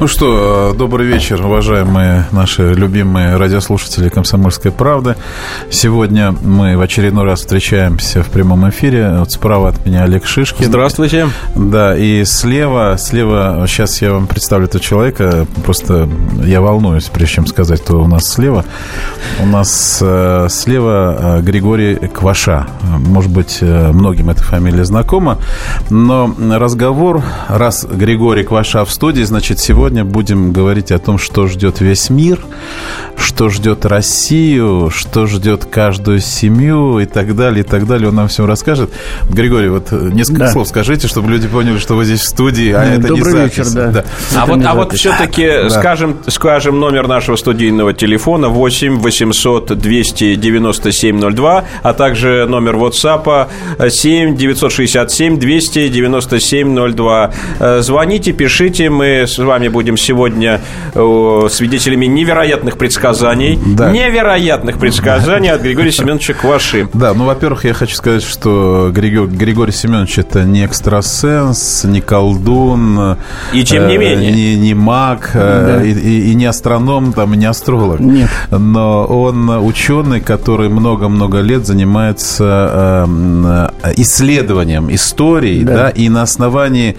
Ну что, добрый вечер, уважаемые наши любимые радиослушатели «Комсомольской правды». Сегодня мы в очередной раз встречаемся в прямом эфире. Вот справа от меня Олег Шишкин. Здравствуйте. Да, и слева, слева, сейчас я вам представлю этого человека, просто я волнуюсь, прежде чем сказать, кто у нас слева. У нас э, слева э, Григорий Кваша. Может быть, э, многим эта фамилия знакома, но разговор, раз Григорий Кваша в студии, значит, сегодня сегодня будем говорить о том, что ждет весь мир, что ждет Россию, что ждет каждую семью и так далее, и так далее. Он нам всем расскажет. Григорий, вот несколько да. слов скажите, чтобы люди поняли, что вы здесь в студии, а это Добрый не запись. вечер, да. да. А вот, а вот все-таки да. скажем, скажем номер нашего студийного телефона 8 800 297 02, а также номер WhatsApp 7 967 297 02. Звоните, пишите, мы с вами будем будем сегодня э, свидетелями невероятных предсказаний. Да. Невероятных предсказаний от Григория Семеновича Кваши. Да, ну, во-первых, я хочу сказать, что Григорий, Григорий Семенович это не экстрасенс, не колдун. И тем не э, менее. Не, не маг, э, да. и, и, и не астроном, там, и не астролог. Нет. Но он ученый, который много-много лет занимается э, исследованием истории, да. да, и на основании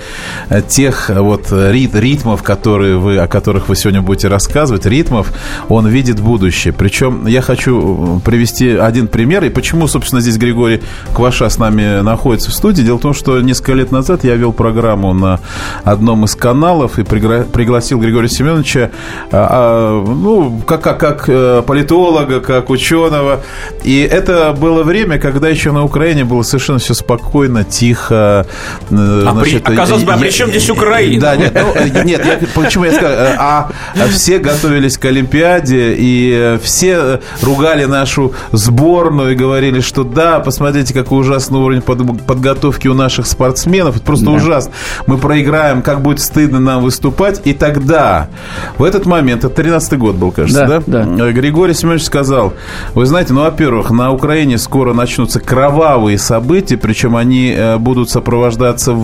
тех вот рит, ритмов, которые вы, о которых вы сегодня будете рассказывать, ритмов, он видит будущее. Причем я хочу э, привести один пример. И почему, собственно, здесь Григорий Кваша с нами находится в студии. Дело в том, что несколько лет назад я вел программу на одном из каналов и пригла- пригласил Григория Семеновича, а, а, ну, как, как, как э, политолога, как ученого. И это было время, когда еще на Украине было совершенно все спокойно, тихо. Э, а значит, при... Оказалось бы, а при чем здесь Украина? Да, нет, ну, нет я почему я сказал, а все готовились к Олимпиаде, и все ругали нашу сборную и говорили, что да, посмотрите, какой ужасный уровень подготовки у наших спортсменов. Это просто да. ужасно. Мы проиграем, как будет стыдно нам выступать. И тогда, в этот момент, это 13-й год был, кажется, да? Да. да. Григорий Семенович сказал, вы знаете, ну, во-первых, на Украине скоро начнутся кровавые события, причем они э, будут сопровождаться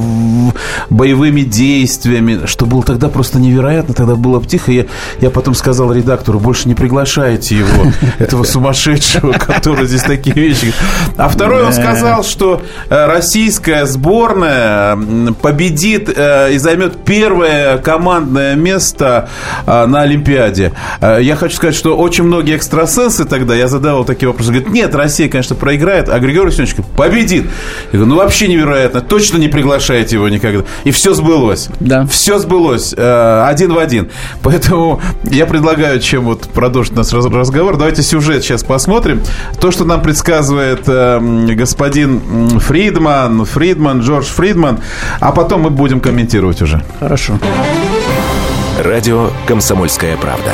боевыми действиями, что было тогда просто невероятно, тогда было тихо. Я, я потом сказал редактору, больше не приглашайте его, этого сумасшедшего, который здесь такие вещи. А второй он сказал, что э, российская сборная победит э, и займет первое командное место э, на Олимпиаде. Я хочу сказать, что очень многие экстрасенсы тогда, я задавал такие вопросы, говорят, нет, Россия, конечно, проиграет, а Григорий Васильевич победит. Я говорю, ну вообще невероятно, точно не приглашайте его никогда. И все сбылось. Да. Все сбылось один в один. Поэтому я предлагаю, чем вот продолжить наш разговор, давайте сюжет сейчас посмотрим. То, что нам предсказывает э, господин Фридман, Фридман, Джордж Фридман, а потом мы будем комментировать уже. Хорошо. Радио «Комсомольская правда».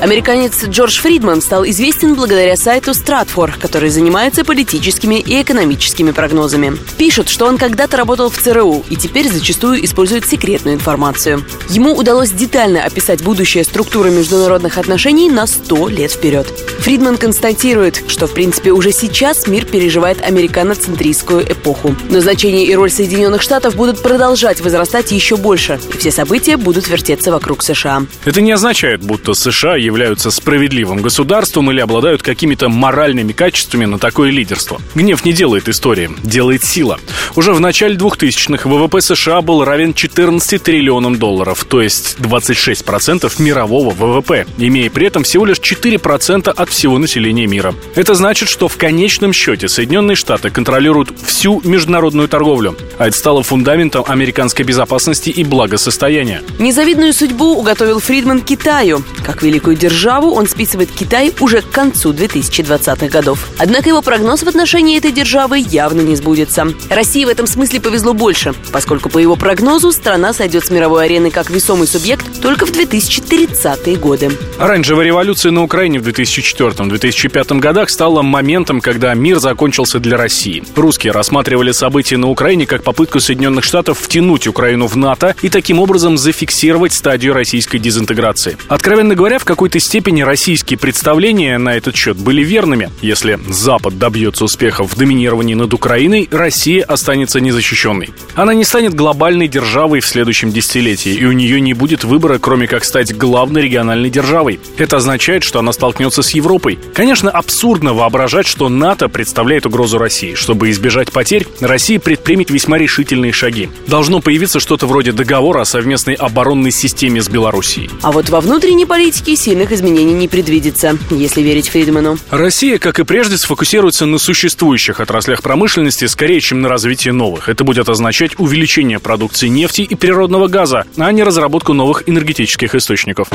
Американец Джордж Фридман стал известен благодаря сайту Stratfor, который занимается политическими и экономическими прогнозами. Пишут, что он когда-то работал в ЦРУ и теперь зачастую использует секретную информацию. Ему удалось детально описать будущее структуры международных отношений на 100 лет вперед. Фридман констатирует, что в принципе уже сейчас мир переживает американоцентристскую эпоху. Но значение и роль Соединенных Штатов будут продолжать возрастать еще больше, и все события будут вертеться вокруг США. Это не означает, будто США являются справедливым государством или обладают какими-то моральными качествами на такое лидерство. Гнев не делает истории, делает сила. Уже в начале 2000-х ВВП США был равен 14 триллионам долларов, то есть 26% мирового ВВП, имея при этом всего лишь 4% от всего населения мира. Это значит, что в конечном счете Соединенные Штаты контролируют всю международную торговлю. а это стало фундаментом американской безопасности и благосостояния. Незавидную судьбу уготовил Фридман Китаю. Как великую державу он списывает Китай уже к концу 2020-х годов. Однако его прогноз в отношении этой державы явно не сбудется. России в этом смысле повезло больше, поскольку по его прогнозу страна сойдет с мировой арены как весомый субъект только в 2030-е годы. Оранжевая революция на Украине в 2004-2005 годах стала моментом, когда мир закончился для России. Русские рассматривали события на Украине как попытку Соединенных Штатов втянуть Украину в НАТО и таким образом зафиксировать стадию российской дезинтеграции. Откровенно говоря, в какой-то степени российские представления на этот счет были верными. Если Запад добьется успехов в доминировании над Украиной, Россия останется незащищенной. Она не станет глобальной державой в следующем десятилетии, и у нее не будет выбора, кроме как стать главной региональной державой. Это означает, что она столкнется с Европой. Конечно, абсурдно воображать, что НАТО представляет угрозу России. Чтобы избежать потерь, Россия предпримет весьма решительные шаги. Должно появиться что-то вроде договора о совместной оборонной системе с Белоруссией. А вот во внутренней политике сильных изменений не предвидится, если верить Фридману. Россия, как и прежде, сфокусируется на существующих отраслях промышленности скорее, чем на развитии новых. Это будет означать увеличение продукции нефти и природного газа, а не разработку новых энергетических источников.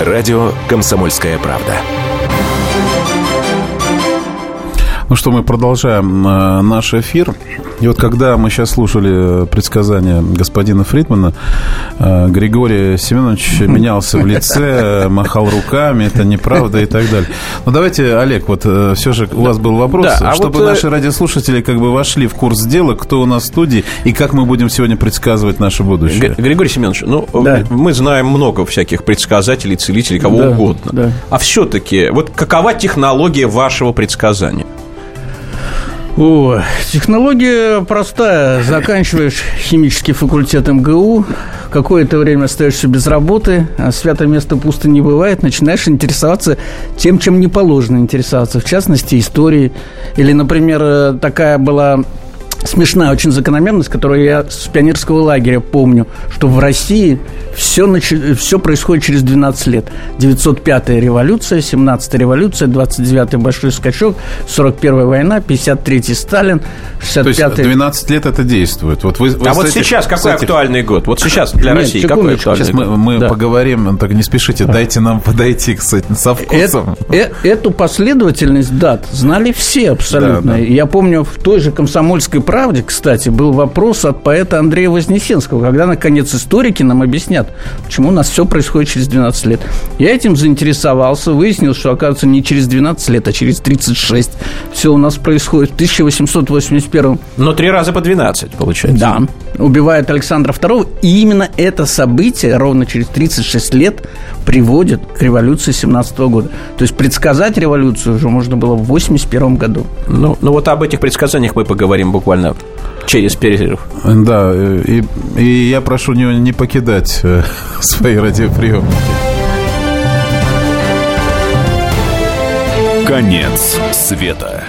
Радио «Комсомольская правда». Ну что, мы продолжаем э, наш эфир. И вот когда мы сейчас слушали предсказания господина Фридмана, э, Григорий Семенович менялся в лице, махал руками, это неправда и так далее. Ну давайте, Олег, вот э, все же у вас был вопрос, да, а чтобы вот, наши радиослушатели как бы вошли в курс дела, кто у нас в студии и как мы будем сегодня предсказывать наше будущее. Григорий Семенович, ну да. мы знаем много всяких предсказателей, целителей, кого да, угодно. Да. А все-таки, вот какова технология вашего предсказания? О, технология простая. Заканчиваешь химический факультет МГУ, какое-то время остаешься без работы, а святое место пусто не бывает, начинаешь интересоваться тем, чем не положено интересоваться, в частности, историей. Или, например, такая была смешная очень закономерность, которую я с пионерского лагеря помню, что в России все, нач... все происходит через 12 лет. 905-я революция, 17-я революция, 29-й большой скачок, 41-я война, 53-й Сталин, 65-й... То есть 12 лет это действует. Вот вы, вы а вот сейчас какой этих... актуальный год? Вот сейчас для Нет, России какой актуальный Сейчас мы, мы да. поговорим, так не спешите, дайте нам подойти, кстати, со вкусом. Э, э, эту последовательность дат знали все абсолютно. Да, да. Я помню, в той же комсомольской правде, кстати, был вопрос от поэта Андрея Вознесенского, когда, наконец, историки нам объяснят, почему у нас все происходит через 12 лет. Я этим заинтересовался, выяснил, что, оказывается, не через 12 лет, а через 36 все у нас происходит в 1881 Но три раза по 12, получается. Да. Убивает Александра II, и именно это событие ровно через 36 лет приводит к революции 17 года. То есть предсказать революцию уже можно было в 81 году. Ну, ну вот об этих предсказаниях мы поговорим буквально через перерыв. Да, и, и я прошу не, не покидать э, свои радиоприемники. Конец света.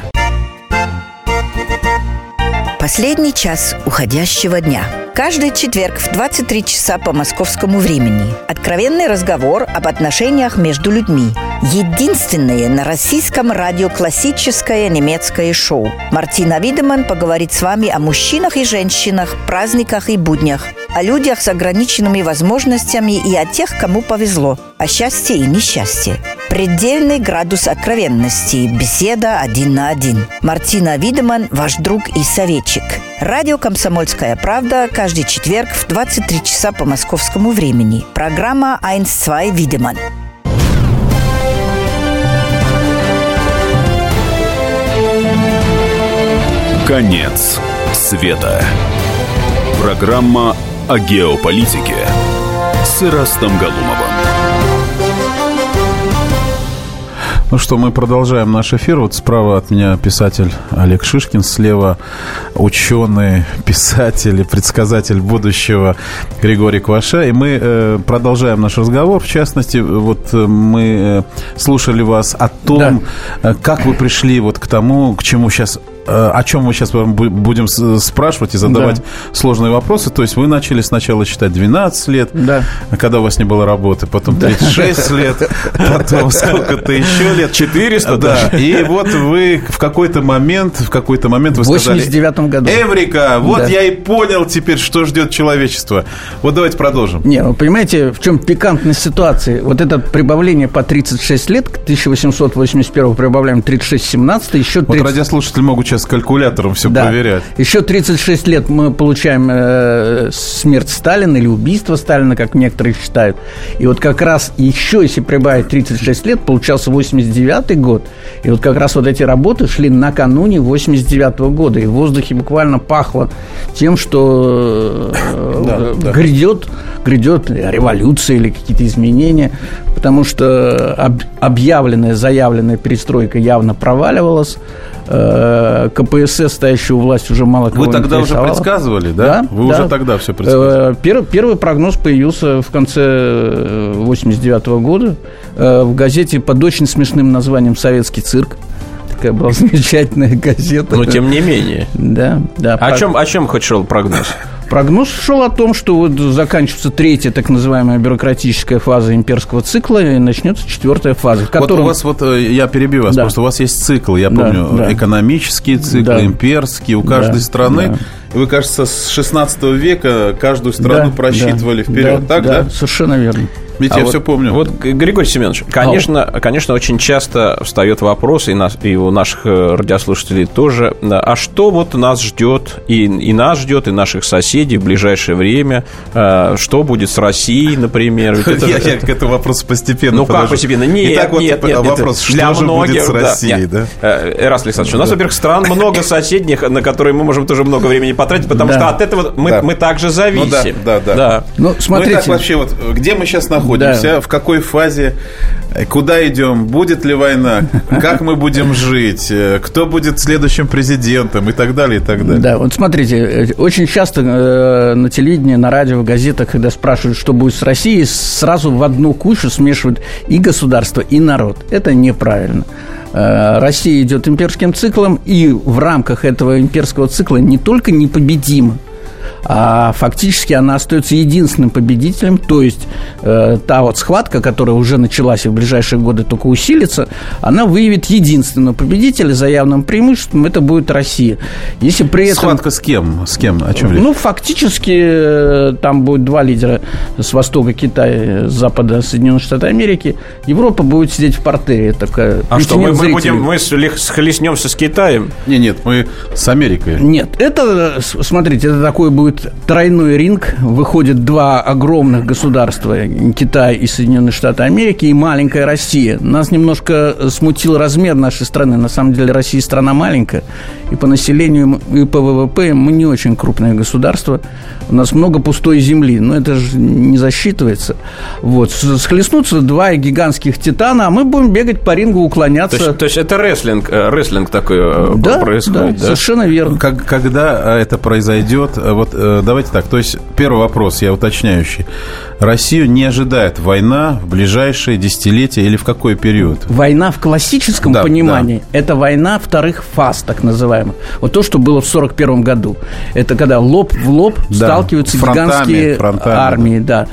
Последний час уходящего дня. Каждый четверг в 23 часа по московскому времени. Откровенный разговор об отношениях между людьми. Единственное на российском радио классическое немецкое шоу. Мартина Видеман поговорит с вами о мужчинах и женщинах, праздниках и буднях, о людях с ограниченными возможностями и о тех, кому повезло, о счастье и несчастье. Предельный градус откровенности. Беседа один на один. Мартина Видеман, ваш друг и советчик. Радио «Комсомольская правда» каждый четверг в 23 часа по московскому времени. Программа «Айнс-2 Видеман». Конец света. Программа о геополитике с Ирастом Галумовым. Ну что, мы продолжаем наш эфир. Вот справа от меня писатель Олег Шишкин, слева ученый, писатель и предсказатель будущего Григорий Кваша. И мы э, продолжаем наш разговор. В частности, вот э, мы э, слушали вас о том, да. э, как вы пришли вот к тому, к чему сейчас о чем мы сейчас будем спрашивать и задавать да. сложные вопросы. То есть вы начали сначала считать 12 лет, да. когда у вас не было работы, потом 36 да. лет, потом сколько-то еще лет. 400 да. И вот вы в какой-то момент, в какой-то момент вы сказали... В 89 году. Эврика, вот да. я и понял теперь, что ждет человечество. Вот давайте продолжим. Не, вы понимаете, в чем пикантность ситуации? Вот это прибавление по 36 лет, к 1881 прибавляем 36-17, еще 30... Вот радиослушатели могут сейчас с калькулятором все да. проверять. Еще 36 лет мы получаем э, смерть Сталина или убийство Сталина, как некоторые считают. И вот как раз еще, если прибавить 36 лет, получался 89 год. И вот как раз вот эти работы шли накануне 89 -го года. И в воздухе буквально пахло тем, что э, грядет, грядет революция или какие-то изменения. Потому что объявленная, заявленная перестройка явно проваливалась. Э, КПСС, стоящую у власти, уже мало кого Вы тогда уже предсказывали, да? да Вы да. уже тогда все предсказывали? Первый, первый прогноз появился в конце 89 -го года в газете под очень смешным названием «Советский цирк» такая была замечательная газета. Но тем не менее. Да, да. О, чем, о чем хоть шел прогноз? Прогноз шел о том, что вот заканчивается третья так называемая бюрократическая фаза имперского цикла и начнется четвертая фаза. Котором... Вот у вас вот, э, я перебью вас, да. просто у вас есть цикл, я помню, да, да. экономические циклы, да. имперские, у каждой да, страны. Да. Вы, кажется, с 16 века каждую страну да, просчитывали да, вперед, да, так, да? Да, совершенно верно. Ведь а я вот, все помню. Вот, Григорий Семенович, конечно, а. конечно, очень часто встает вопрос, и, нас, и у наших э, радиослушателей тоже, а что вот нас ждет, и, и нас ждет, и наших соседей в ближайшее время, э, что будет с Россией, например? Ведь это, я, я к этому вопросу постепенно Ну, как постепенно? Нет, Итак, вот нет, нет, вопрос, что для же многих, будет с Россией, да? да? Эраст Александрович, у нас, во-первых, стран много соседних, на которые мы можем тоже много времени потратить, потому что от этого мы, мы также зависим. Ну, да, да, да. Ну, смотрите. Ну, итак, вообще, вот где мы сейчас находимся? Находимся, в какой фазе, э, куда идем, будет ли война, как мы будем жить, э, кто будет следующим президентом и так далее, и так далее. Да, вот смотрите, э, очень часто на телевидении, на радио, в газетах, когда спрашивают, что будет с Россией, сразу в одну кучу смешивают и государство, и народ. Это неправильно. Россия идет имперским циклом, и в рамках этого имперского цикла не только непобедима, а фактически она остается единственным победителем, то есть э, та вот схватка, которая уже началась и в ближайшие годы только усилится, она выявит единственного победителя за явным преимуществом, это будет Россия. Если при этом... Схватка с кем? С кем? О чем речь? Ну, фактически э, там будет два лидера с востока Китая, с запада Соединенных Штатов Америки. Европа будет сидеть в портере. Такая, а что, мы, мы будем, мы схлестнемся с Китаем? Нет, нет, мы с Америкой. Нет, это, смотрите, это такой будет будет тройной ринг. Выходят два огромных государства, Китай и Соединенные Штаты Америки, и маленькая Россия. Нас немножко смутил размер нашей страны. На самом деле Россия страна маленькая. И по населению, и по ВВП мы не очень крупное государство. У нас много пустой земли. Но это же не засчитывается. Вот. Схлестнутся два гигантских титана, а мы будем бегать по рингу, уклоняться. То есть, то есть это рестлинг, э, рестлинг такой э, да, происходит, да? да? совершенно верно. Как, когда это произойдет, вот Э, давайте так. То есть, первый вопрос, я уточняющий. Россию не ожидает война в ближайшие десятилетия или в какой период? Война в классическом да, понимании да. – это война вторых фаз, так называемых. Вот то, что было в 1941 году. Это когда лоб в лоб да. сталкиваются фронтами, гигантские фронтами, армии. Да.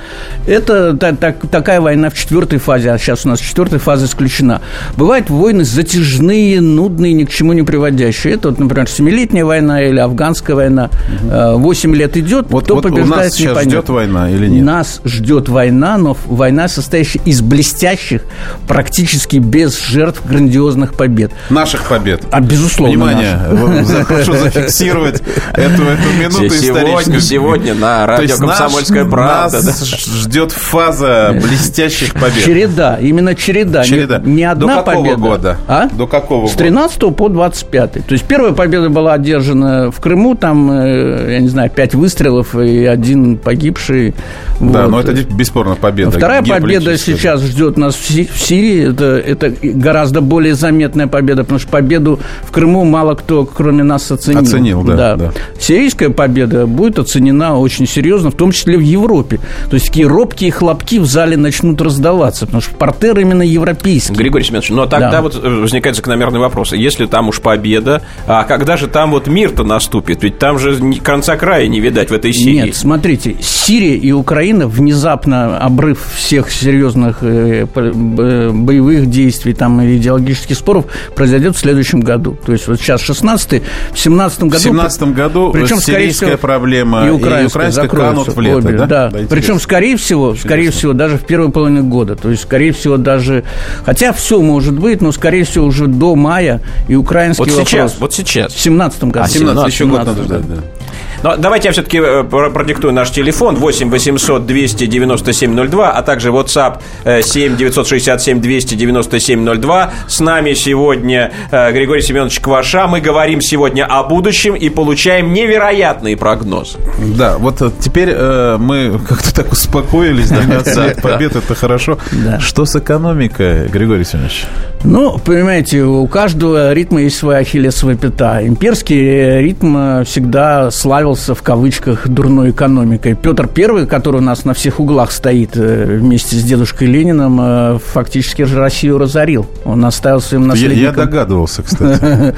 Это так, так, такая война в четвертой фазе, а сейчас у нас четвертая фаза исключена. Бывают войны затяжные, нудные, ни к чему не приводящие. Это, вот, например, Семилетняя война или Афганская война. Восемь угу. Лет идет, вот, кто вот побеждает, у нас сейчас непонятно. ждет война или нет? Нас ждет война, но война, состоящая из блестящих, практически без жертв грандиозных побед. Наших побед. А, безусловно, Внимание, прошу зафиксировать эту, эту минуту сегодня, сегодня на радио «Комсомольская правда». Нас ждет фаза блестящих побед. Череда, именно череда. череда. Не, не одна До какого победа. года? А? До какого С 13 года? по 25. То есть первая победа была одержана в Крыму, там, э, я не знаю, 5 пять выстрелов и один погибший. Да, вот. но это бесспорно победа. Вторая победа сейчас ждет нас в Сирии. Это, это гораздо более заметная победа, потому что победу в Крыму мало кто, кроме нас, оценил. Оценил, да. да. да. Сирийская победа будет оценена очень серьезно, в том числе в Европе. То есть такие робкие хлопки в зале начнут раздаваться, потому что портер именно европейский. Григорий Семенович, но тогда да. вот э, возникает закономерный вопрос. Если там уж победа, а когда же там вот мир-то наступит? Ведь там же конца края не видать в этой Сирии. Нет, смотрите, Сирия и Украина внезапно обрыв всех серьезных э, боевых действий там, и идеологических споров произойдет в следующем году. То есть вот сейчас 16 в 17 году... В 17 году причем, скорее всего, проблема и украинская, и канут в лето, обе, да? да. да причем, скорее всего, Интересно. скорее всего, даже в первой половине года. То есть, скорее всего, даже... Хотя все может быть, но, скорее всего, уже до мая и украинский вот вопрос... сейчас, вот сейчас. В 17 году. А, 17, еще год надо ждать, да. Но давайте я все-таки э, продиктую наш телефон 8 800 297 02, а также WhatsApp 7 967 297 02. С нами сегодня э, Григорий Семенович Кваша. Мы говорим сегодня о будущем и получаем невероятные прогнозы. Да, вот э, теперь э, мы как-то так успокоились, 12 лет побед, это хорошо. Что с экономикой, Григорий Семенович? Ну, понимаете, у каждого ритма есть своя ахиллесовая пята. Имперский ритм всегда славился в кавычках дурной экономикой. Петр I, который у нас на всех углах стоит э, вместе с дедушкой Лениным, э, фактически же Россию разорил. Он оставил своим наследникам... Я, я догадывался, кстати.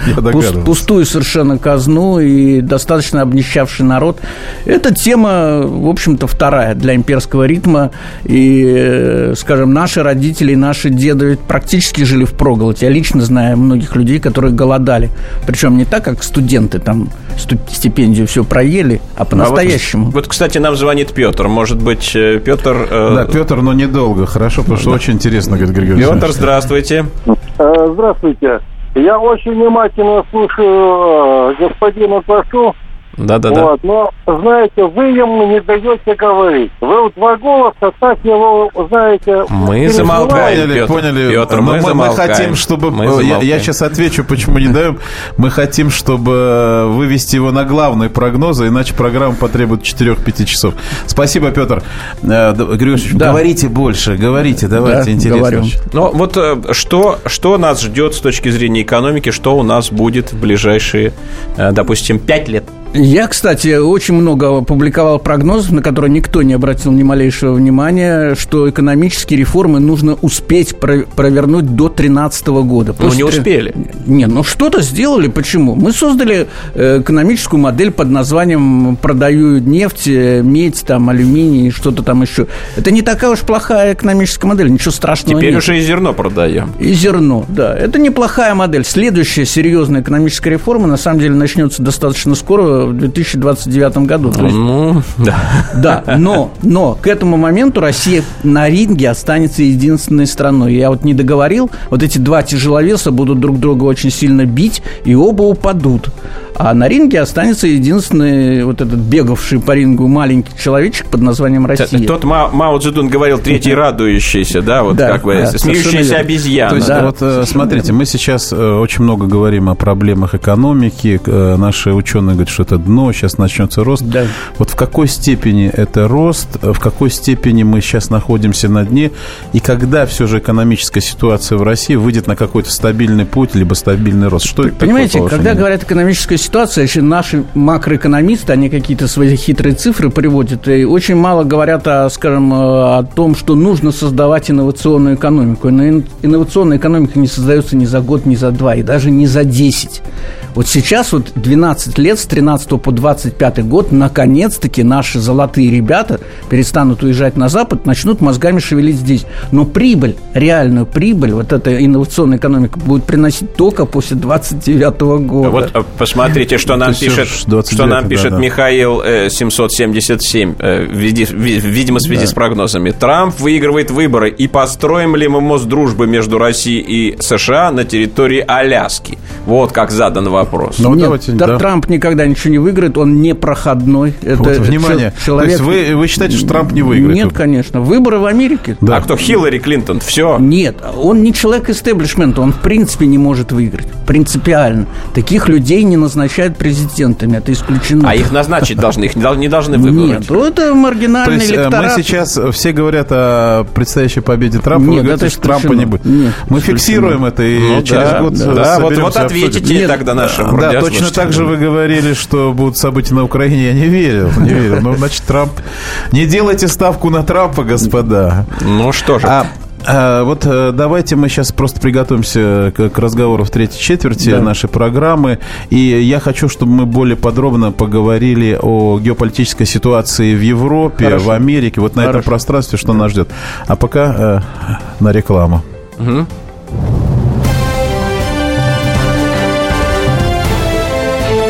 Пустую совершенно казну и достаточно обнищавший народ. Эта тема, в общем-то, вторая для имперского ритма. И, э, скажем, наши родители, наши деды практически жили в проголодь. Я лично знаю многих людей, которые голодали. Причем не так, как студенты там стипендию все проели, а по-настоящему. А вот, вот, кстати, нам звонит Петр. Может быть, э, Петр... Э... Да, Петр, но недолго. Хорошо, потому что да. очень интересно, говорит Григорий Петр, здравствуйте. Э, здравствуйте. Я очень внимательно слушаю э, господина Пашу. Да, да, да. Вот, но, знаете, вы ему не даете говорить. Вы вот два голоса, так его, знаете... Мы замолкаем, Поняли, Петр. поняли. Петр, мы, мы, мы хотим, чтобы... Мы я, я сейчас отвечу, почему не даем. Мы хотим, чтобы вывести его на главные прогнозы, иначе программа потребует 4-5 часов. Спасибо, Петр. Э, Григорьевич, да. говорите больше, говорите, давайте, да, интересно. Говорю. Ну, вот э, что, что нас ждет с точки зрения экономики, что у нас будет в ближайшие, э, допустим, 5 лет? Я, кстати, очень много публиковал прогнозов, на которые никто не обратил ни малейшего внимания, что экономические реформы нужно успеть провернуть до 2013 года. Но не успели. Не, ну что-то сделали. Почему? Мы создали э, экономическую модель под названием «Продаю нефть, э, медь, там, алюминий что-то там еще». Это не такая уж плохая экономическая модель, ничего страшного Теперь нет. уже и зерно продаем. И зерно, да. Это неплохая модель. Следующая серьезная экономическая реформа, на самом деле, начнется достаточно скоро, в 2029 году. То есть, ну, да. Да, но, но к этому моменту Россия на ринге останется единственной страной. Я вот не договорил, вот эти два тяжеловеса будут друг друга очень сильно бить, и оба упадут. А на ринге останется единственный вот этот бегавший по рингу маленький человечек под названием Россия. Тот Ма Мао Цзэдун говорил третий радующийся, да, вот да, как бы да, смеющаяся обезьяна. То есть, да, вот э, смотрите, мы сейчас э, очень много говорим о проблемах экономики. Э, наши ученые говорят, что это дно, сейчас начнется рост. Да. Вот в какой степени это рост, в какой степени мы сейчас находимся на дне, и когда все же экономическая ситуация в России выйдет на какой-то стабильный путь, либо стабильный рост? Что это Понимаете, такое, когда говорят экономическая ситуация, ситуация, если наши макроэкономисты, они какие-то свои хитрые цифры приводят, и очень мало говорят, о, скажем, о том, что нужно создавать инновационную экономику. Но инновационная экономика не создается ни за год, ни за два, и даже не за десять. Вот сейчас вот 12 лет, с 13 по 25 год, наконец-таки наши золотые ребята перестанут уезжать на Запад, начнут мозгами шевелить здесь. Но прибыль, реальную прибыль, вот эта инновационная экономика будет приносить только после 29 года. Вот э, посмотрите, что нам пишет, что нам пишет да, Михаил 777, э, э, видимо, в связи да. с прогнозами. Трамп выигрывает выборы, и построим ли мы мост дружбы между Россией и США на территории Аляски? Вот как задан вопрос вопрос. Ну, Нет, давайте, да. Трамп никогда ничего не выиграет, он не проходной. Это вот, внимание. Человек... То есть вы, вы считаете, что Трамп не выиграет? Нет, конечно. Выборы в Америке. Да. А кто? Хиллари Клинтон? Все? Нет, он не человек истеблишмента, он в принципе не может выиграть. Принципиально. Таких людей не назначают президентами, это исключено. А их назначить должны, их не должны выбрать? Нет, ну, это маргинальный То есть, электорат. мы сейчас, все говорят о предстоящей победе Трампа, Нет, вы говорите, что Трампа не будет. Нет, мы фиксируем это и ну, через да, год да, да, вот, вот ответите Нет, тогда нашим Да, точно так же вы говорили, что будут события на Украине, я не верил, не верил. Ну, значит, Трамп... Не делайте ставку на Трампа, господа. Ну, что же. А, а, вот э, давайте мы сейчас просто приготовимся к, разговору в третьей четверти да. нашей программы. И я хочу, чтобы мы более подробно поговорили о геополитической ситуации в Европе, Хорошо. в Америке, вот на Хорошо. этом пространстве, что нас ждет. А пока э, на рекламу. Угу.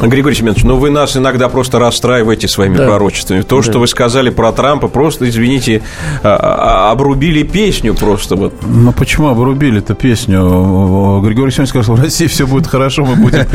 Григорий Семенович, ну вы нас иногда просто расстраиваете своими да. пророчествами. То, да. что вы сказали про Трампа, просто, извините, а, а, обрубили песню просто. Вот. Ну почему обрубили эту песню? Григорий Семенович сказал, в России все будет хорошо, мы будем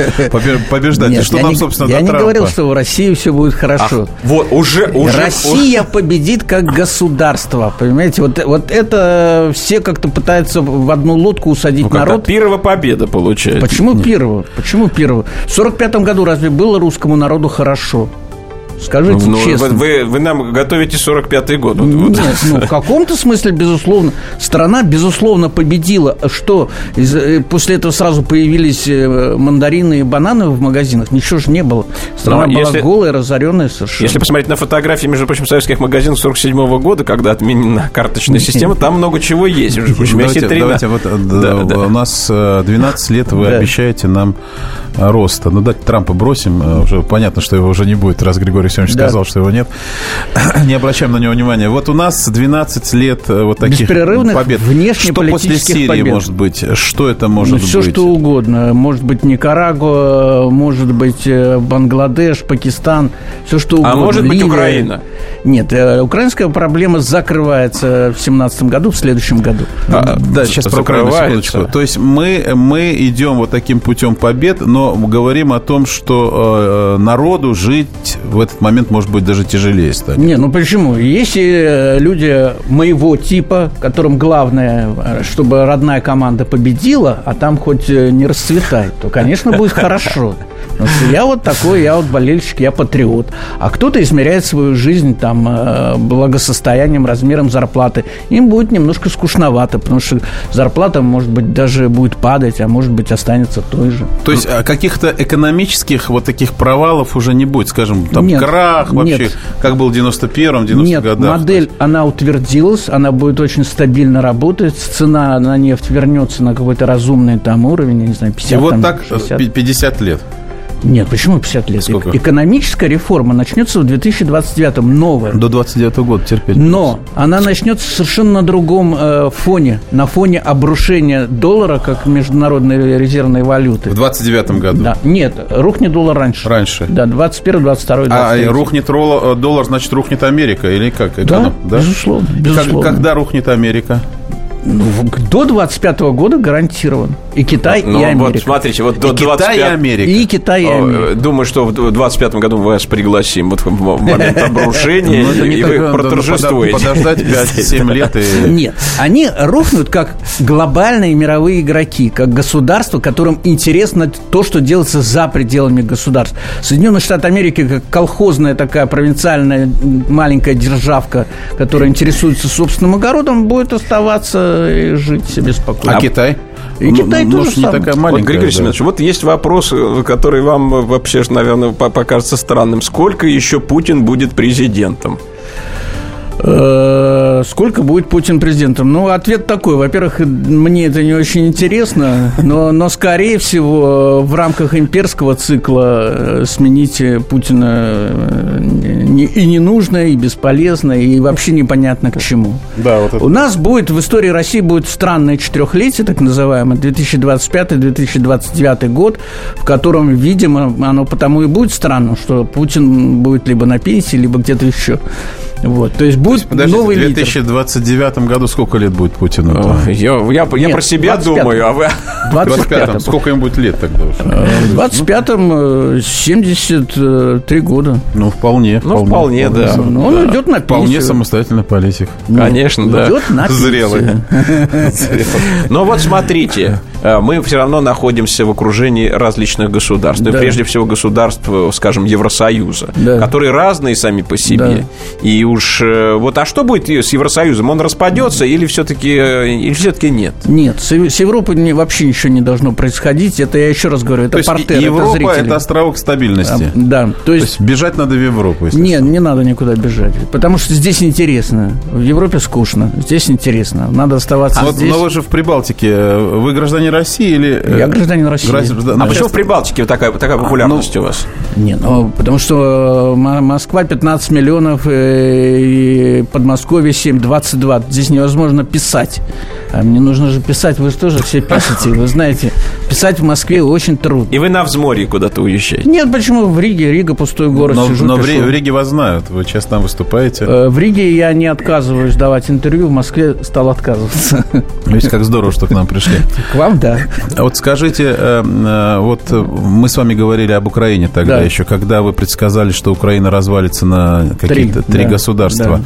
побеждать. Нет, И что нам, не, собственно, Я не Трампа? говорил, что в России все будет хорошо. А, вот, уже, уже, Россия уже. победит как государство, понимаете? Вот, вот это все как-то пытаются в одну лодку усадить ну, народ. Первая победа получается. Почему первого? Почему первого? В 45 году разве было русскому народу хорошо? Скажите ну, честно. Вы, вы нам готовите 45-й год. Нет, ну, в каком-то смысле, безусловно. Страна, безусловно, победила. Что, из, э, после этого сразу появились э, мандарины и бананы в магазинах? Ничего же не было. Страна Но была если, голая, разоренная совершенно. Если посмотреть на фотографии, между прочим, советских магазинов 47 -го года, когда отменена карточная система, там много чего есть. Между прочим, давайте, давайте вот, э, да, да. у нас 12 лет вы да. обещаете нам роста. Ну, дать Трампа бросим. Уже понятно, что его уже не будет, раз Григорий Алексеевич да. сказал, что его нет. Не обращаем на него внимания. Вот у нас 12 лет э, вот таких побед. Что после Сирии побед. может быть? Что это может ну, все, быть? Все, что угодно. Может быть, Никарагуа, может быть, э, Бангладеш, Пакистан, все, что а угодно. А может быть, Ливия. Украина? Нет, э, украинская проблема закрывается в 2017 году, в следующем году. А, да, сейчас про Украину, секундочку. То есть мы, мы идем вот таким путем побед, но говорим о том, что э, народу жить в этот момент, может быть, даже тяжелее станет. Не, ну почему? Если э, люди моего типа, которым главное, э, чтобы родная команда победила, а там хоть э, не расцветает, то, конечно, будет хорошо. Я вот такой, я вот болельщик, я патриот. А кто-то измеряет свою жизнь там благосостоянием, размером зарплаты. Им будет немножко скучновато, потому что зарплата, может быть, даже будет падать, а может быть, останется той же. То есть а каких-то экономических вот таких провалов уже не будет, скажем, там нет, крах вообще, нет. как был в 91-м, 90 Нет, годах. модель, она утвердилась, она будет очень стабильно работать, цена на нефть вернется на какой-то разумный там уровень, я не знаю, 50 И вот там, так 60. 50 лет. Нет, почему 50 лет? Сколько? Экономическая реформа начнется в 2029-м, новая. До 29 -го года терпеть. Но она начнется совершенно на другом э, фоне, на фоне обрушения доллара как международной резервной валюты. В 29 году? Да. Нет, рухнет доллар раньше. Раньше? Да, 21 22 23 А рухнет э, доллар, значит, рухнет Америка или как? Да, да? безусловно. безусловно. Как, когда рухнет Америка? Ну, до 25 года гарантирован. И Китай, ну, и Америка. Вот смотрите, вот до и 25... Китай, и Америка. И Китай, и Америка. Думаю, что в 25 году мы вас пригласим вот в момент обрушения, ну, и вы проторжествуете. Подождать 5-7 лет и... Нет, они рухнут как глобальные мировые игроки, как государство, которым интересно то, что делается за пределами государств. Соединенные Штаты Америки как колхозная такая провинциальная маленькая державка, которая интересуется собственным огородом, будет оставаться и жить себе спокойно. А Китай? И ну, Китай ну, тоже не такая маленькая. Вот, Григорий да. Семенович, вот есть вопрос, который вам вообще, наверное, покажется странным. Сколько еще Путин будет президентом? Э, сколько будет Путин президентом? Ну, ответ такой. Во-первых, мне это не очень интересно, но, но скорее всего, в рамках имперского цикла э, сменить Путина э, и не нужно, и бесполезно, и вообще непонятно к чему. Да, вот это. У нас будет, в истории России будет странное четырехлетие, так называемое, 2025-2029 год, в котором, видимо, оно потому и будет странным, что Путин будет либо на пенсии, либо где-то еще. Вот, то есть будет то есть, новый в 2029 лидер. году сколько лет будет Путину? Я, я, я про себя 25 думаю, а вы... В 25-м. Сколько ему будет лет тогда уже? В 25-м 73 года. Ну, вполне. Ну, вполне, да. Ну, он идет на пенсию. Вполне самостоятельный политик. Конечно, да. Идет на Зрелый. Но вот смотрите, мы все равно находимся в окружении различных государств. И прежде всего государств, скажем, Евросоюза, которые разные сами по себе. И уж э, вот, а что будет с Евросоюзом? Он распадется или все-таки э, или все-таки нет? Нет, с, с Европой вообще ничего не должно происходить. Это я еще раз говорю, это то портер, Европа это это островок стабильности. А, да, то есть, то есть бежать надо в Европу. Нет, не надо никуда бежать, потому что здесь интересно. В Европе скучно, здесь интересно. Надо оставаться а здесь. Вот, но вы же в Прибалтике. Вы гражданин России или? Э, я гражданин России. Гражд... А почему в Прибалтике такая такая популярность а, ну, у вас? Не, ну потому что Москва 15 миллионов и Подмосковье 7, 22. Здесь невозможно писать. А мне нужно же писать. Вы же тоже все пишете. Вы знаете, писать в Москве очень трудно. И вы на взморье куда-то уезжаете? Нет, почему? В Риге. Рига пустой город. Но, сижу, но в, Риге вас знают. Вы часто там выступаете. Э, в Риге я не отказываюсь давать интервью. В Москве стал отказываться. Видите, как здорово, что к нам пришли. К вам, да. А вот скажите, э, э, вот мы с вами говорили об Украине тогда да. еще, когда вы предсказали, что Украина развалится на какие-то три, три да, государства.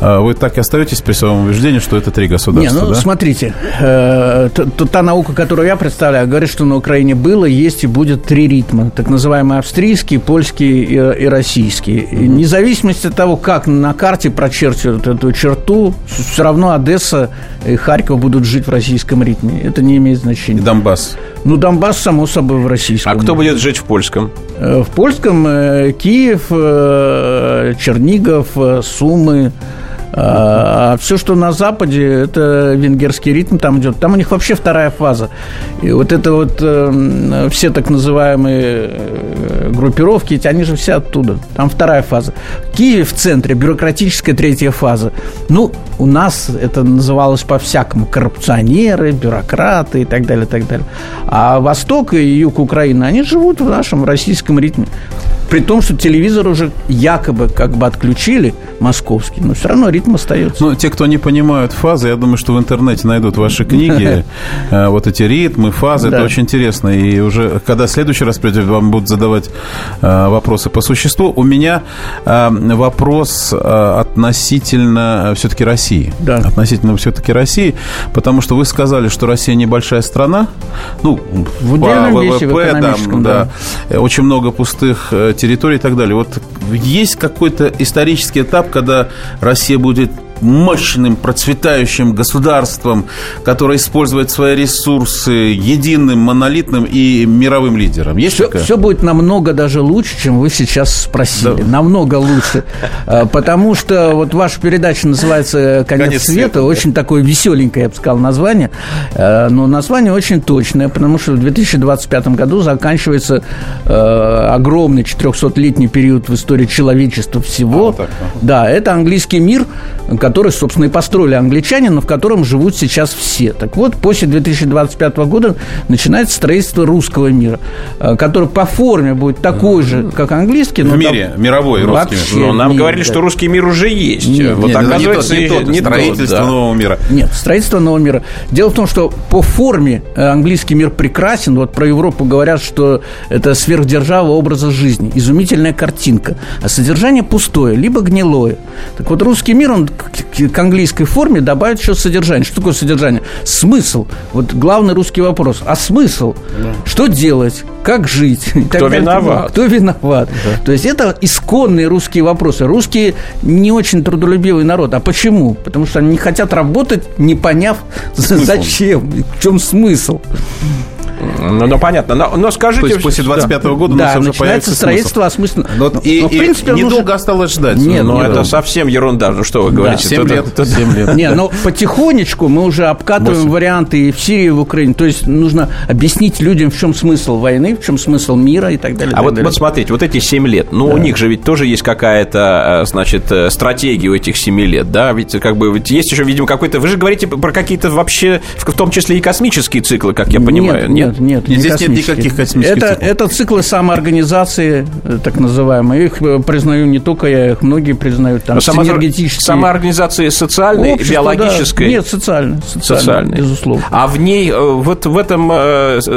Да. А вы так и остаетесь при своем убеждении, что это три государства, Не, ну, да? смотрите, э, та, наука, которую я представляю, говорит, что на Украине было, есть и будет три ритма, так называемые австрийский, польский и, российский. И независимости от того, как на карте прочерчивают эту черту, все равно Одесса и Харьков будут жить в российском ритме. Это не имеет значения. И Донбасс? Ну, Донбасс, само собой, в российском. А кто будет жить в польском? Э, в польском э, Киев, э, Чернигов, Сумы, а, а все, что на Западе, это венгерский ритм там идет. Там у них вообще вторая фаза. И вот это вот э, все так называемые э, группировки, эти, они же все оттуда. Там вторая фаза. Киев в центре, бюрократическая третья фаза. Ну, у нас это называлось по-всякому. Коррупционеры, бюрократы и так далее, и так далее. А Восток и Юг Украины, они живут в нашем российском ритме. При том, что телевизор уже якобы как бы отключили московский, но все равно ритм остается. Ну, те, кто не понимают фазы, я думаю, что в интернете найдут ваши книги. Э, вот эти ритмы, фазы, это очень интересно. И уже, когда в следующий раз придете, вам будут задавать э, вопросы по существу. У меня э, вопрос относительно все-таки России. Да. Относительно все-таки России, потому что вы сказали, что Россия небольшая страна. Ну, в по ВВП, да. Очень много пустых территорий и так далее. Вот есть какой-то исторический этап, когда Россия будет мощным, процветающим государством, которое использует свои ресурсы единым, монолитным и мировым лидером. Есть все, все будет намного даже лучше, чем вы сейчас спросили. Да. Намного лучше. А, потому что вот ваша передача называется «Конец, Конец света». света очень такое веселенькое, я бы сказал, название. А, но название очень точное, потому что в 2025 году заканчивается а, огромный 400-летний период в истории человечества всего. А, вот так, ага. Да, это английский мир, который который, собственно, и построили англичане, но в котором живут сейчас все. Так вот, после 2025 года начинается строительство русского мира, э, который по форме будет такой же, как английский. Но в мире, там... мировой русский мир. Но нам говорили, да. что русский мир уже есть. Нет, вот нет, оказывается, не тот, не тот, строительство тот, да. нового мира. Нет, строительство нового мира. Дело в том, что по форме э, английский мир прекрасен. Вот про Европу говорят, что это сверхдержава образа жизни. Изумительная картинка. А содержание пустое, либо гнилое. Так вот, русский мир, он к английской форме добавит еще содержание. Что такое содержание? Смысл. Вот главный русский вопрос. А смысл? Да. Что делать? Как жить? Кто виноват? Кто виноват? Да. То есть это исконные русские вопросы. Русские не очень трудолюбивый народ. А почему? Потому что они не хотят работать, не поняв, Смысл. зачем, в чем смысл. Ну, ну понятно. Но, но скажите... То есть после 25 -го года да, у нас уже начинается строительство осмысленно. Но, но, и, но, в принципе, и недолго нужно... осталось ждать. Нет, но это совсем ерунда. Ну, что вы говорите? Да, 7 лет. Это... 7 лет. Не, но потихонечку мы уже обкатываем 8. варианты и в Сирии, и в Украине. То есть нужно объяснить людям, в чем смысл войны, в чем смысл мира и так далее. А так вот, далее. вот смотрите, вот эти 7 лет, ну, да. у них же ведь тоже есть какая-то, э, значит, э, стратегия у этих 7 лет, да? Ведь как бы ведь есть еще, видимо, какой-то... Вы же говорите про какие-то вообще, в том числе и космические циклы, как я понимаю. Нет, нет, нет. нет здесь нет никаких космических это, циклов. Это циклы самоорганизации, э, так называемые. Их э, признаю не только я, их многие признают. Там, само, синергетические. Самоорганизации социальной, Общество, биологической? Да. Нет, социальной, социальной, социальной, безусловно. А в ней, э, вот в этом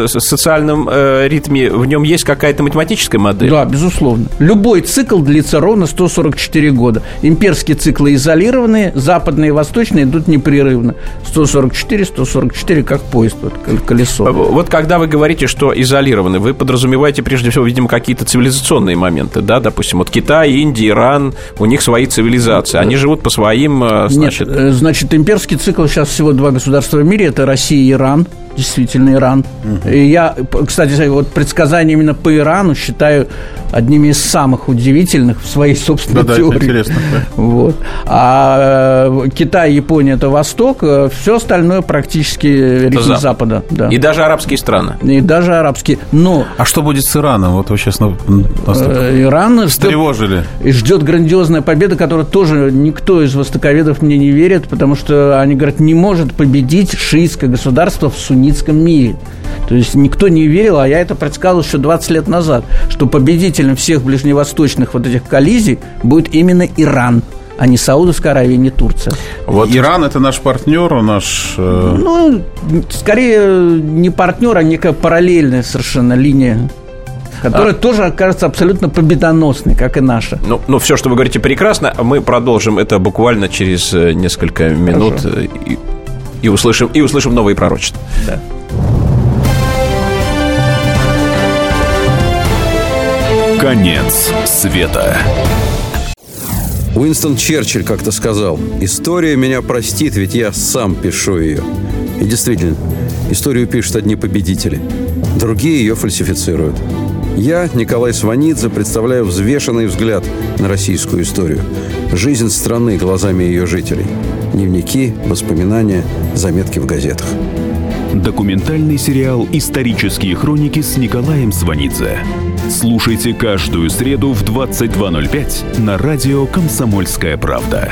социальном ритме, в нем есть какая-то математическая модель? Да, безусловно. Любой цикл длится ровно 144 года. Имперские циклы изолированные, западные и восточные идут непрерывно. 144, 144, как поезд, вот, колесо. Вот когда вы говорите, что изолированы, вы подразумеваете прежде всего, видимо, какие-то цивилизационные моменты, да, допустим, вот Китай, Индия, Иран, у них свои цивилизации, они живут по своим, э, значит... Нет, э, значит, имперский цикл сейчас всего два государства в мире, это Россия и Иран, действительно Иран. Угу. И я, кстати, вот предсказания именно по Ирану считаю одними из самых удивительных в своей собственной да, теории. Да, интересно. Да. Вот. А э, Китай, Япония – это Восток, э, все остальное практически ритм Запад. Запада. Да. И даже арабские страны. И даже арабские. Но... А что будет с Ираном? Вот вы сейчас э, Иран встревожили. И ждет грандиозная победа, которую тоже никто из востоковедов мне не верит, потому что они говорят, не может победить шиитское государство в суннитском мире. То есть никто не верил, а я это предсказывал еще 20 лет назад, что победителем всех ближневосточных вот этих коллизий будет именно Иран а не Саудовская Аравия, не Турция. Вот Иран это наш партнер, наш... Э... Ну, скорее не партнер, а некая параллельная совершенно линия которая а. тоже окажется абсолютно победоносной, как и наша. Ну, ну, все, что вы говорите, прекрасно. Мы продолжим это буквально через э, несколько минут э, и, услышим, и услышим новые пророчества. Да. Конец света. Уинстон Черчилль как-то сказал, «История меня простит, ведь я сам пишу ее». И действительно, историю пишут одни победители, другие ее фальсифицируют. Я, Николай Сванидзе, представляю взвешенный взгляд на российскую историю. Жизнь страны глазами ее жителей. Дневники, воспоминания, заметки в газетах. Документальный сериал «Исторические хроники» с Николаем Сванидзе. Слушайте каждую среду в 22.05 на радио «Комсомольская правда».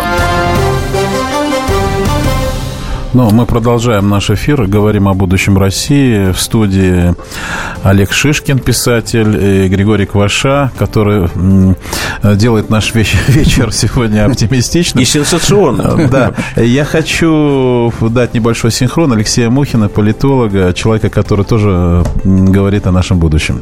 Ну, мы продолжаем наш эфир, говорим о будущем России. В студии Олег Шишкин, писатель, и Григорий Кваша, который делает наш вечер сегодня оптимистичным. И сенсационным. Да. Я хочу дать небольшой синхрон Алексея Мухина, политолога, человека, который тоже говорит о нашем будущем.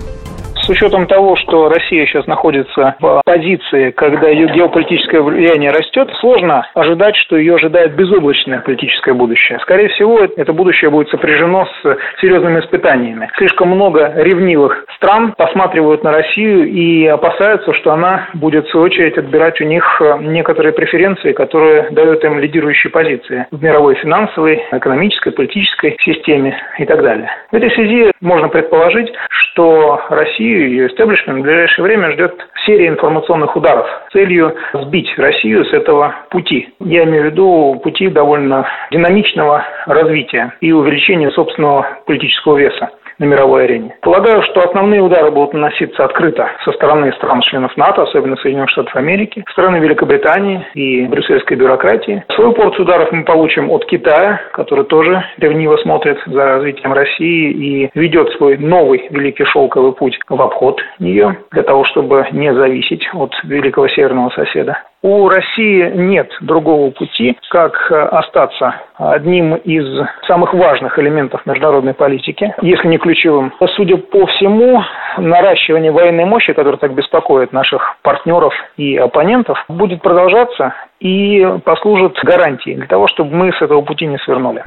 С учетом того, что Россия сейчас находится в позиции, когда ее геополитическое влияние растет, сложно ожидать, что ее ожидает безоблачное политическое будущее. Скорее всего, это будущее будет сопряжено с серьезными испытаниями. Слишком много ревнивых стран посматривают на Россию и опасаются, что она будет, в свою очередь, отбирать у них некоторые преференции, которые дают им лидирующие позиции в мировой финансовой, экономической, политической системе и так далее. В этой связи можно предположить, что Россию Россию, ее истеблишмент в ближайшее время ждет серия информационных ударов с целью сбить Россию с этого пути. Я имею в виду пути довольно динамичного развития и увеличения собственного политического веса на мировой арене. Полагаю, что основные удары будут наноситься открыто со стороны стран-членов НАТО, особенно Соединенных Штатов Америки, со стороны Великобритании и брюссельской бюрократии. Свою порцию ударов мы получим от Китая, который тоже ревниво смотрит за развитием России и ведет свой новый великий шелковый путь в обход нее, для того, чтобы не зависеть от великого северного соседа. У России нет другого пути, как э, остаться одним из самых важных элементов международной политики, если не ключевым. Судя по всему, наращивание военной мощи, которое так беспокоит наших партнеров и оппонентов, будет продолжаться и послужит гарантией для того, чтобы мы с этого пути не свернули.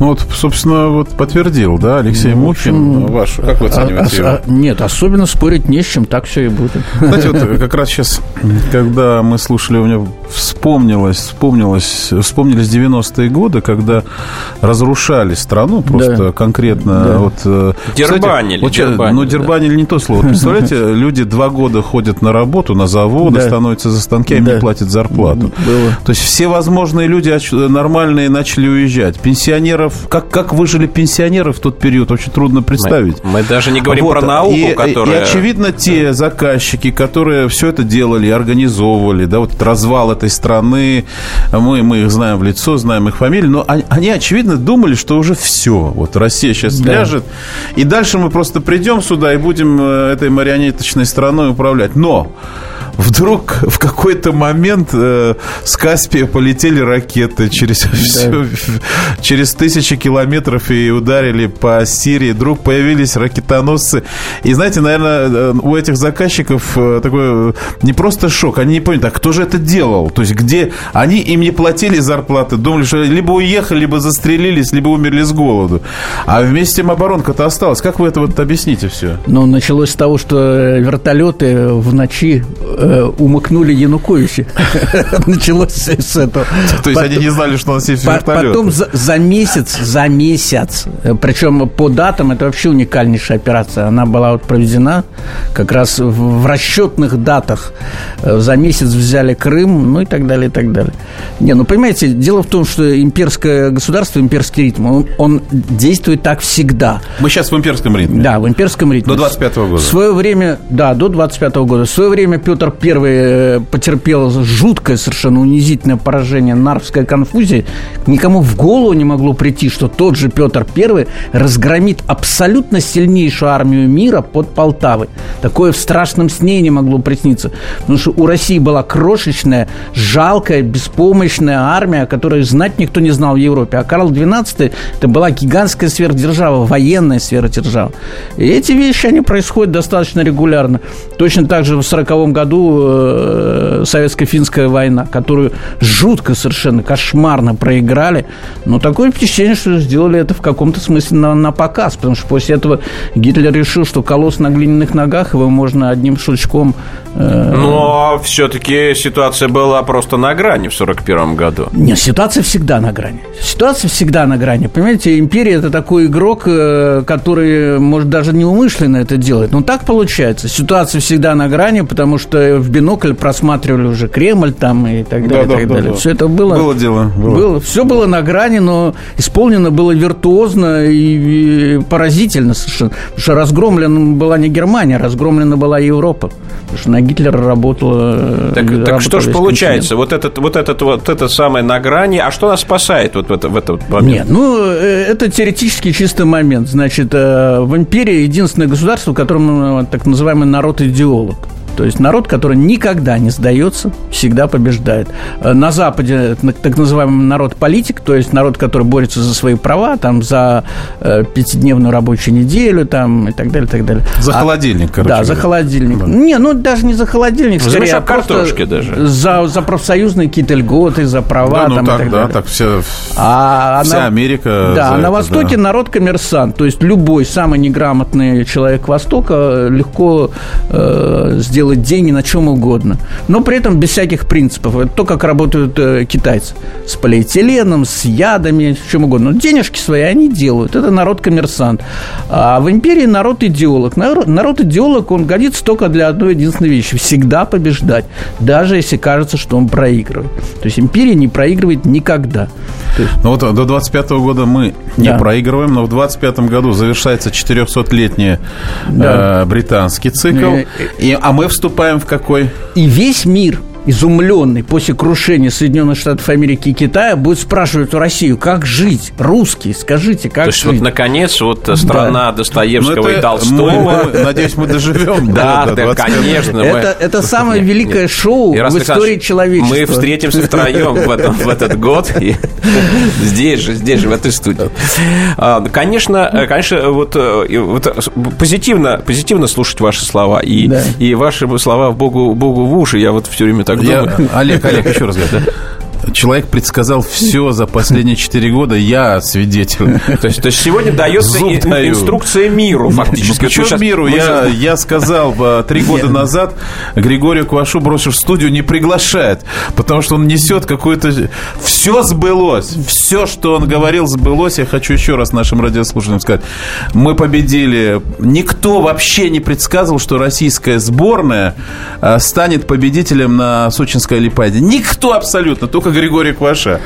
Ну вот, собственно, вот подтвердил, да, Алексей ну, Мухин ваш. Как вы оцениваете а, его? А, нет, особенно спорить не с чем, так все и будет. Знаете, вот как раз сейчас, когда мы слушали, у меня вспомнилось, вспомнилось, вспомнились 90-е годы, когда разрушали страну просто да. конкретно. Да. Вот, э, дербанили. Вот, дербанили ну, дербанили да. не то слово. Представляете, люди два года ходят на работу, на заводы, да. становятся за станки, а им да. не платят зарплату. Было. То есть все возможные люди нормальные начали уезжать. Пенсионеры пенсионеров, как, как выжили пенсионеры в тот период, очень трудно представить. Мы, мы даже не говорим вот. про науку, и, которая... И, очевидно, те заказчики, которые все это делали, организовывали, да, вот развал этой страны, мы, мы их знаем в лицо, знаем их фамилии, но они, они очевидно, думали, что уже все, вот Россия сейчас да. ляжет, и дальше мы просто придем сюда и будем э, этой марионеточной страной управлять. Но вдруг в какой-то момент э, с Каспия полетели ракеты через, да. все, через тысячи километров и ударили по Сирии. Вдруг появились ракетоносцы. И знаете, наверное, э, у этих заказчиков э, такой э, не просто шок. Они не поняли, а кто же это делал? То есть где они им не платили зарплаты, думали, что либо уехали, либо застрелились, либо умерли с голоду. А вместе им оборонка-то осталась. Как вы это вот объясните все? Ну, началось с того, что вертолеты в ночи э, умыкнули Януковича. Началось с этого. То есть они не знали, что у нас есть вертолет. Потом за месяц, за месяц, причем по датам это вообще уникальнейшая операция. Она была вот проведена как раз в расчетных датах. За месяц взяли Крым, ну и так далее, и так далее. Не, ну понимаете, дело в том, что имперское государство, имперский ритм, он, он действует так всегда. Мы сейчас в имперском ритме. Да, в имперском ритме. До 25 -го года. В свое время, да, до 25 -го года. В свое время Петр Первый э, потерпел жуткое, совершенно унизительное поражение Нарвской конфузии. Никому в голову не могло прийти, что тот же Петр I разгромит абсолютно сильнейшую армию мира под Полтавой. Такое в страшном сне не могло присниться. Потому что у России была крошечная, жалкая, беспомощная армия, которую знать никто не знал в Европе. А Карл XII это была гигантская сверхдержава, военная сверхдержава. И эти вещи, они происходят достаточно регулярно. Точно так же в 1940 году э, советско-финская война, которую жутко совершенно, кошмарно проиграли. Но такое впечатление, что сделали это в каком-то смысле на, на показ, потому что после этого Гитлер решил, что колосс на глиняных ногах его можно одним шучком... Э... Но все-таки ситуация была просто на грани в 41 году. Нет, ситуация всегда на грани. Ситуация всегда на грани. Понимаете, империя – это такой игрок, э, который, может, даже неумышленно это делает. Но так получается. Ситуация всегда на грани, потому что в бинокль просматривали уже Кремль там и так далее. Да, и так да, далее. Да, Все это было... Было дело. Было. было. Все было на грани, но исполнено было виртуозно и, и поразительно совершенно. Потому что разгромлена была не Германия, разгромлена была Европа. Потому что на Гитлера работала... Так, так что же получается? Вот этот, вот этот вот это самое на грани. А что нас спасает вот в, это, в этот момент? Нет, ну, э, это теоретически чистый момент. Значит, э, в империи единственное государство, в котором э, так называемый народ-идеолог. То есть народ, который никогда не сдается, всегда побеждает. Э, на Западе так называемый народ-политик, то есть народ, который борется за свои права, там, за э, пятидневную рабочую неделю, там, и так далее, и так далее. За а, холодильник, короче. Да, за холодильник. Да. Не, ну, даже не за холодильник, за скорее, а картошки даже. За, за профсоюзные какие-то льготы, за права, да, ну, там, так, и так да, далее. так вся, а, вся на, Америка Да, а на это, Востоке да. народ коммерсант, то есть любой самый неграмотный человек Востока легко э, сделает делать деньги на чем угодно. Но при этом без всяких принципов. Это то, как работают э, китайцы. С полиэтиленом, с ядами, с чем угодно. Но денежки свои они делают. Это народ-коммерсант. А в империи народ-идеолог. Народ-идеолог, он годится только для одной единственной вещи. Всегда побеждать. Даже если кажется, что он проигрывает. То есть империя не проигрывает никогда. Есть... Ну вот до 25 -го года мы не да. проигрываем, но в 25 году завершается 400-летний да. э, британский цикл. И, а мы вступаем в какой? И весь мир – изумленный после крушения Соединенных Штатов Америки и Китая будет спрашивать у Россию, как жить? Русские, скажите, как То есть, жить? вот, наконец, вот страна да. Достоевского ну, это, и Толстого. Мы, надеюсь, мы доживем. Да, да, конечно. Это, это самое великое шоу в истории человечества. Мы встретимся втроем в этот год. Здесь же, здесь же, в этой студии. А, конечно, конечно, вот позитивно позитивно слушать ваши слова. И ваши слова Богу в уши. Я вот все время так я, Олег, Олег, еще раз говорю, человек предсказал все за последние 4 года, я свидетель. То есть, то есть сегодня дается инструкция миру, фактически. Почему сейчас... миру? Я, я сказал три года назад, Григорию Квашу, бросив в студию, не приглашает, потому что он несет какое-то... Все сбылось. Все, что он говорил, сбылось. Я хочу еще раз нашим радиослушателям сказать. Мы победили. Никто вообще не предсказывал, что российская сборная а, станет победителем на Сочинской Олимпиаде. Никто абсолютно. Только Григория Кваша.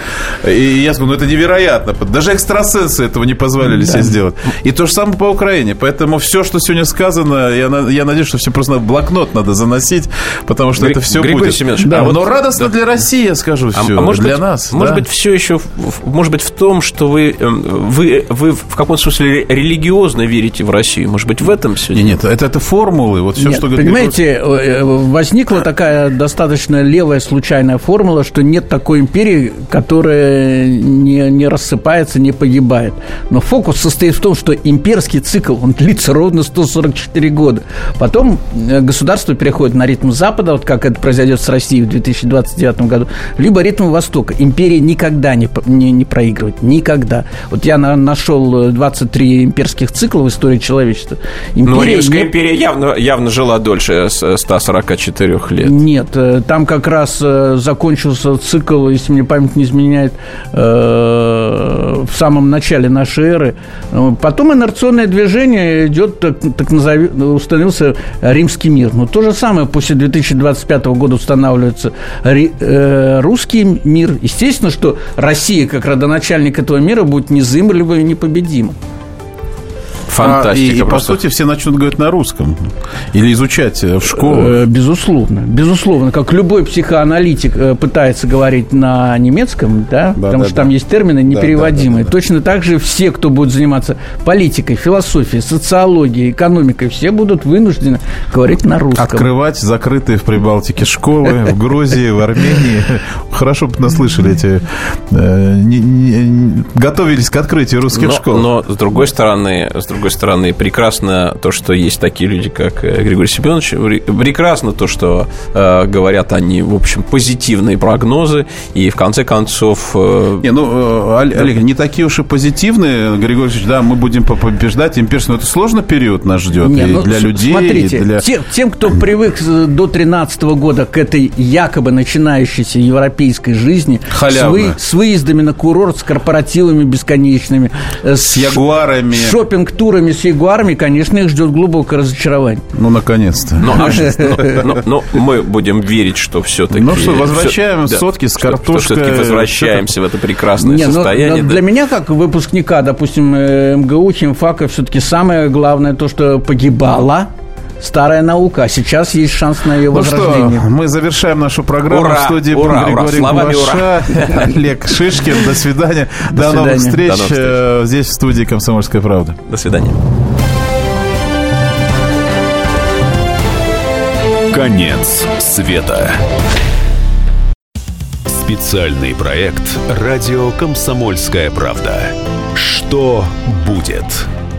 И я сказал, ну это невероятно. Даже экстрасенсы этого не позволили да. себе сделать. И то же самое по Украине. Поэтому все, что сегодня сказано, я, я надеюсь, что все просто на блокнот надо заносить, потому что Гри- это все Григорий будет. Семенович, да, а вот, но радостно да. для России, я скажу, все. А, а может для быть, нас. Может да? быть, все еще, может быть, в том, что вы, эм, вы, вы в каком-то смысле религиозно верите в Россию. Может быть, в этом все? Нет, нет, это, это формулы. Вот все, нет, что понимаете, Григорий... Э, возникла такая достаточно левая случайная формула, что нет такой такой империи, которая не, не рассыпается, не погибает. Но фокус состоит в том, что имперский цикл, он длится ровно 144 года. Потом э, государство переходит на ритм Запада, вот как это произойдет с Россией в 2029 году, либо ритм Востока. Империя никогда не, не, не проигрывает. Никогда. Вот я на, нашел 23 имперских цикла в истории человечества. Империя Но Римская не... империя явно, явно жила дольше 144 лет. Нет, э, там как раз э, закончился цикл если мне память не изменяет, э, в самом начале нашей эры. Потом инерционное движение идет, так, так назови, установился римский мир. Но то же самое после 2025 года устанавливается э, русский мир. Естественно, что Россия, как родоначальник этого мира, будет незыма либо непобедима. Фантастика. А, и, и, по сути, все начнут говорить на русском. Или изучать э, в школе. Э, безусловно. Безусловно. Как любой психоаналитик э, пытается говорить на немецком, да, да потому да, что да. там есть термины непереводимые. Да, да, да, да. Точно так же все, кто будет заниматься политикой, философией, социологией, экономикой, все будут вынуждены говорить на русском. Открывать закрытые в Прибалтике школы, в Грузии, в Армении. Хорошо бы наслышали эти... Готовились к открытию русских школ. Но, с другой стороны, с другой другой стороны, прекрасно то, что есть такие люди, как э, Григорий Семенович, прекрасно то, что э, говорят они, в общем, позитивные прогнозы, и в конце концов... Э, не, ну, э, Олег, не такие уж и позитивные, Григорий Ильич, да, мы будем побеждать имперцию, но это сложный период нас ждет не, и ну, для людей, смотрите, и для... Тем, тем, кто привык до 13 года к этой якобы начинающейся европейской жизни, с, вы, с выездами на курорт, с корпоративами бесконечными, э, с, с ягуарами, шопинг-тур турами с ягуарами, конечно, их ждет глубокое разочарование. Ну, наконец-то. Ну, а но, но, но мы будем верить, что все-таки... Ну что, возвращаем все, сотки с картошкой. Что, все-таки возвращаемся в это прекрасное Не, состояние. Но, но для меня, как выпускника, допустим, э, МГУ, химфака, все-таки самое главное то, что погибало старая наука, а сейчас есть шанс на ее возрождение. Ну что, мы завершаем нашу программу ура, в студии ура, Григорий ура, Кулаша, Олег Шишкин. До свидания. До, До новых встреч, До новых встреч э, здесь в студии «Комсомольская правда». До свидания. Конец света. Специальный проект «Радио Комсомольская правда». Что будет?